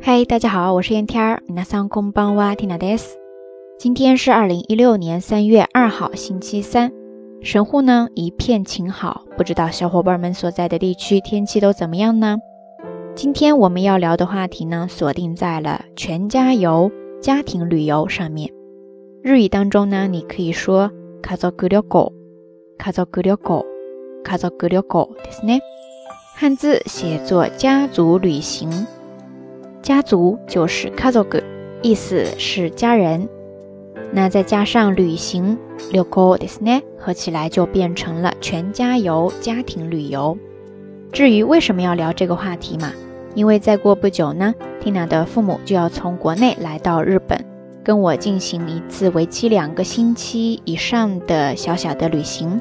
嗨，大家好，我是燕天儿。皆さんこんばんは、ティナです。今天是二零一六年三月二号，星期三。神户呢一片晴好，不知道小伙伴们所在的地区天气都怎么样呢？今天我们要聊的话题呢，锁定在了全家游、家庭旅游上面。日语当中呢，你可以说家族旅行、家族旅行、家族旅行，ですね。汉字写作家族旅行。 家族就是家族，意思是家人。那再加上旅行，旅行ですね，合起来就变成了全家游、家庭旅游。至于为什么要聊这个话题嘛？因为再过不久呢，Tina 的父母就要从国内来到日本，跟我进行一次为期两个星期以上的小小的旅行。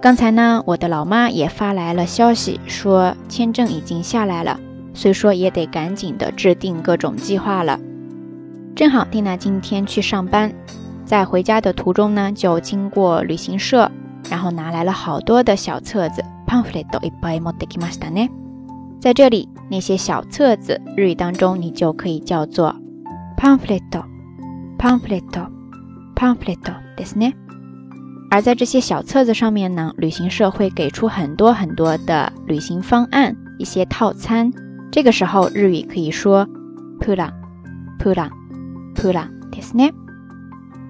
刚才呢，我的老妈也发来了消息，说签证已经下来了。 所以说也得赶紧的制定各种计划了。正好蒂娜今天去上班，在回家的途中呢，就经过旅行社，然后拿来了好多的小册子。在这里，那些小册子日语当中你就可以叫做 pamphlet，pamphlet，pamphlet，ですね。而在这些小册子上面呢，旅行社会给出很多很多的旅行方案，一些套餐。 这个时候日语可以说 “pula”，“pula”，“pula” ですね。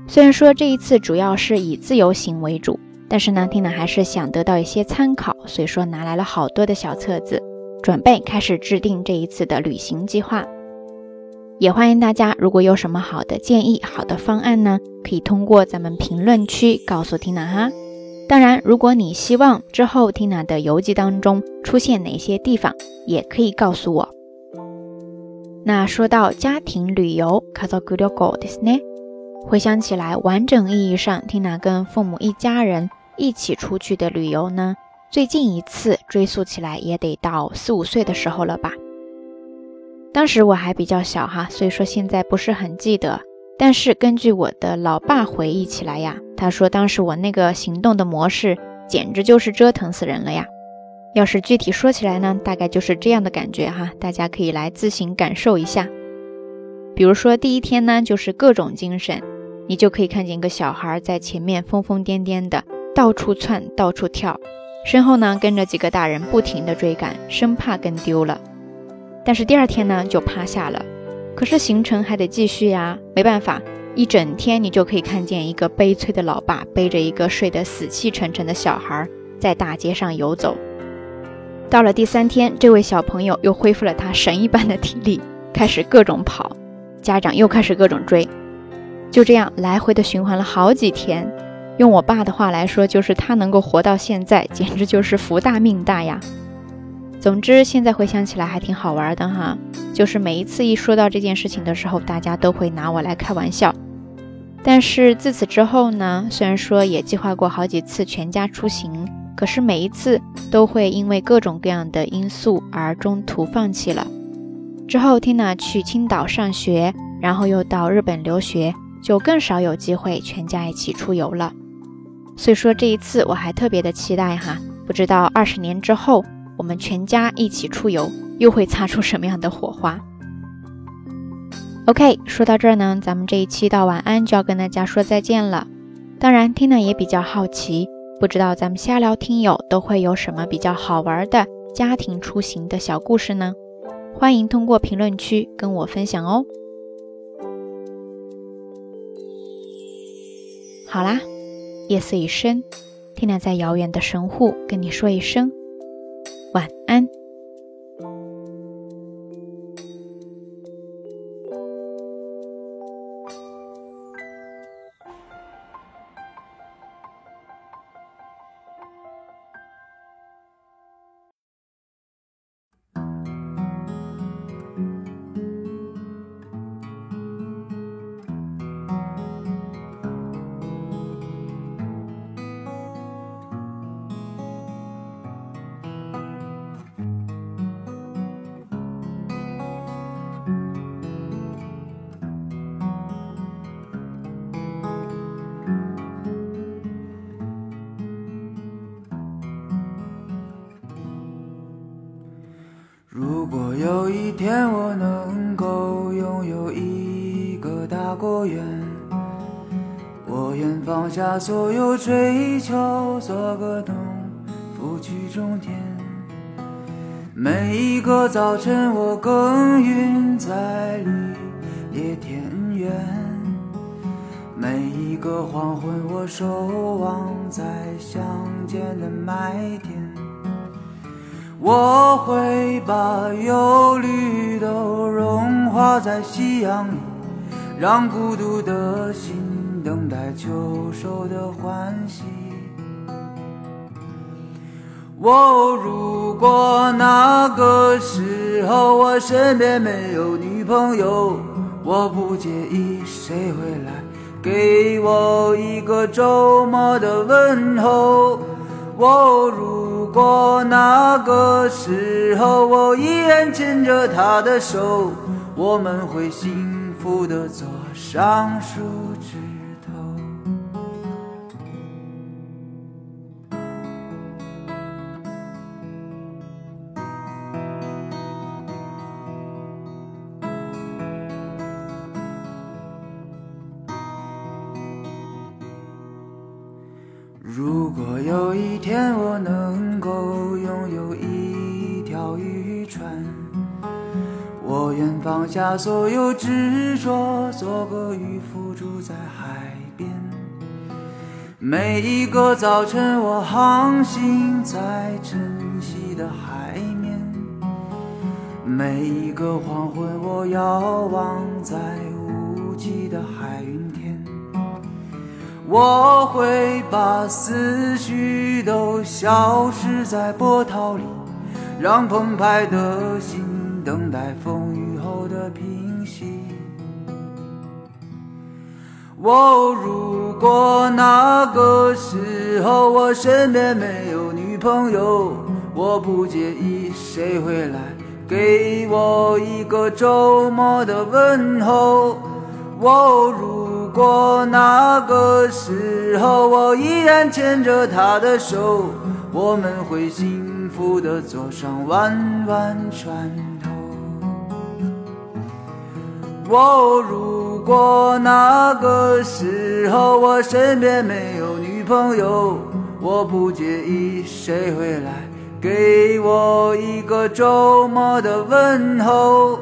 虽然说这一次主要是以自由行为主，但是呢，Tina 还是想得到一些参考，所以说拿来了好多的小册子，准备开始制定这一次的旅行计划。也欢迎大家，如果有什么好的建议、好的方案呢，可以通过咱们评论区告诉 Tina 哈。 当然，如果你希望之后 Tina 的游记当中出现哪些地方，也可以告诉我。那说到家庭旅游，回想起来，完整意义上 Tina 跟父母一家人一起出去的旅游呢，最近一次追溯起来也得到四五岁的时候了吧。当时我还比较小哈，所以说现在不是很记得。但是根据我的老爸回忆起来呀，他说当时我那个行动的模式简直就是折腾死人了呀。要是具体说起来呢，大概就是这样的感觉哈，大家可以来自行感受一下。比如说第一天呢，就是各种精神，你就可以看见一个小孩在前面疯疯癫癫的到处窜、到处跳，身后呢跟着几个大人不停的追赶，生怕跟丢了。但是第二天呢就趴下了。可是行程还得继续呀，没办法，一整天你就可以看见一个悲催的老爸背着一个睡得死气沉沉的小孩在大街上游走。到了第三天，这位小朋友又恢复了他神一般的体力，开始各种跑，家长又开始各种追，就这样来回的循环了好几天。用我爸的话来说，就是他能够活到现在，简直就是福大命大呀。总之，现在回想起来还挺好玩的哈。就是每一次一说到这件事情的时候，大家都会拿我来开玩笑。但是自此之后呢，虽然说也计划过好几次全家出行，可是每一次都会因为各种各样的因素而中途放弃了。之后，Tina 去青岛上学，然后又到日本留学，就更少有机会全家一起出游了。所以说这一次我还特别的期待哈，不知道二十年之后。我们全家一起出游，又会擦出什么样的火花？OK，说到这儿呢，咱们这一期到晚安就要跟大家说再见了。当然，Tina 也比较好奇，不知道咱们瞎聊听友都会有什么比较好玩的家庭出行的小故事呢？欢迎通过评论区跟我分享哦。好啦，夜色已深，Tina 在遥远的神户跟你说一声。晚安。天我能够拥有一个大果园我愿放下所有追求做个农夫去种田。每一个早晨我耕耘在绿野田园。每一个黄昏我守望在乡间的麦田。我会把忧虑都融化在夕阳里，让孤独的心等待秋收的欢喜。我如果那个时候我身边没有女朋友，我不介意谁会来给我一个周末的问候。我如过那个时候我依然牵着她的手，我们会幸福的坐上树枝如果有一天我能够拥有一条渔船，我愿放下所有执着，做个渔夫住在海边。每一个早晨，我航行在晨曦的海面；每一个黄昏，我遥望在无际的海云。我会把思绪都消失在波涛里，让澎湃的心等待风雨后的平息。我如果那个时候我身边没有女朋友，我不介意谁会来给我一个周末的问候。我如果那个时候我依然牵着她的手，我们会幸福的坐上弯弯船头。我如果那个时候我身边没有女朋友，我不介意谁会来给我一个周末的问候。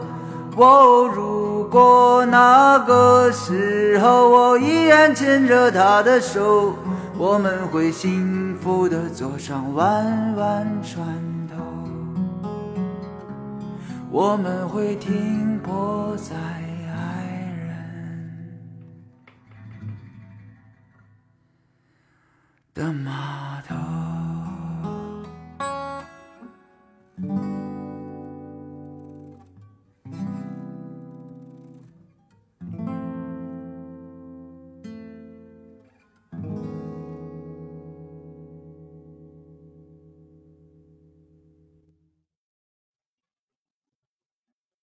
我如过那个时候我依然牵着她的手，我们会幸福的坐上弯弯船头，我们会停泊在